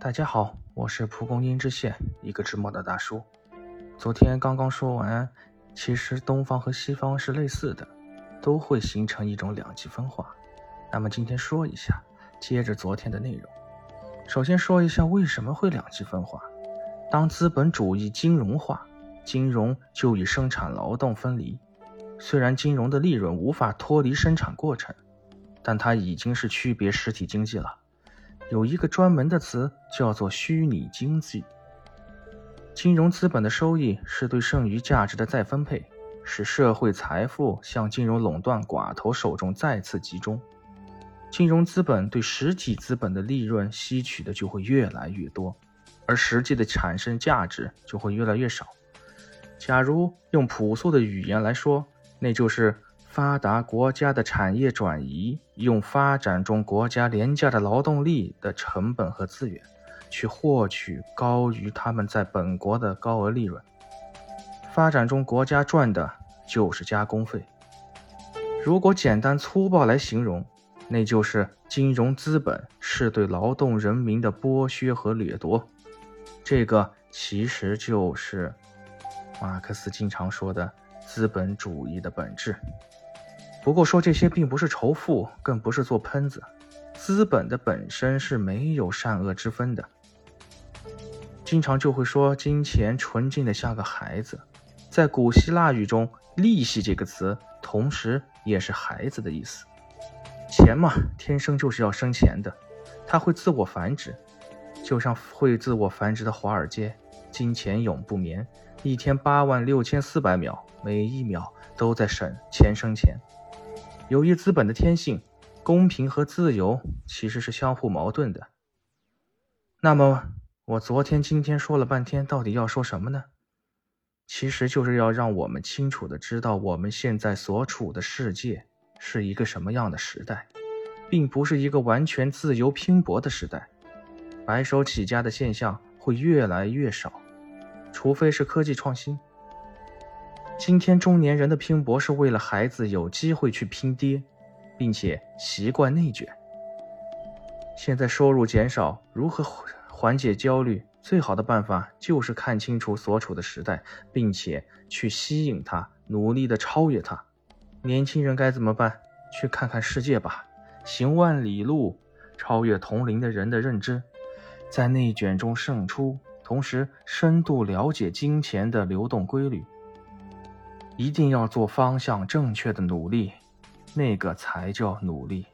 大家好，我是蒲公英之线一个直毛的大叔。昨天刚刚说完，其实东方和西方是类似的，都会形成一种两极分化。那么今天说一下，接着昨天的内容。首先说一下为什么会两极分化。当资本主义金融化，金融就与生产劳动分离。虽然金融的利润无法脱离生产过程，但它已经是区别实体经济了。有一个专门的词叫做虚拟经济。金融资本的收益是对剩余价值的再分配，使社会财富向金融垄断寡头手中再次集中。金融资本对实体资本的利润吸取的就会越来越多，而实际的产生价值就会越来越少。假如用朴素的语言来说，那就是。发达国家的产业转移，用发展中国家廉价的劳动力的成本和资源，去获取高于他们在本国的高额利润。发展中国家赚的就是加工费。如果简单粗暴来形容，那就是金融资本是对劳动人民的剥削和掠夺。这个其实就是马克思经常说的资本主义的本质。不过说这些并不是仇富，更不是做喷子。资本的本身是没有善恶之分的。经常就会说金钱纯净的像个孩子，在古希腊语中，利息这个词同时也是孩子的意思。钱嘛，天生就是要生钱的，它会自我繁殖，就像会自我繁殖的华尔街，金钱永不眠，一天八万六千四百秒，每一秒都在省钱生钱。由于资本的天性，公平和自由其实是相互矛盾的。那么，我昨天、今天说了半天，到底要说什么呢？其实就是要让我们清楚的知道，我们现在所处的世界是一个什么样的时代，并不是一个完全自由拼搏的时代。白手起家的现象会越来越少，除非是科技创新。今天中年人的拼搏是为了孩子有机会去拼爹，并且习惯内卷。现在收入减少，如何缓解焦虑？最好的办法就是看清楚所处的时代，并且去吸引他，努力的超越他。年轻人该怎么办？去看看世界吧，行万里路，超越同龄的人的认知，在内卷中胜出，同时深度了解金钱的流动规律。一定要做方向正确的努力，那个才叫努力。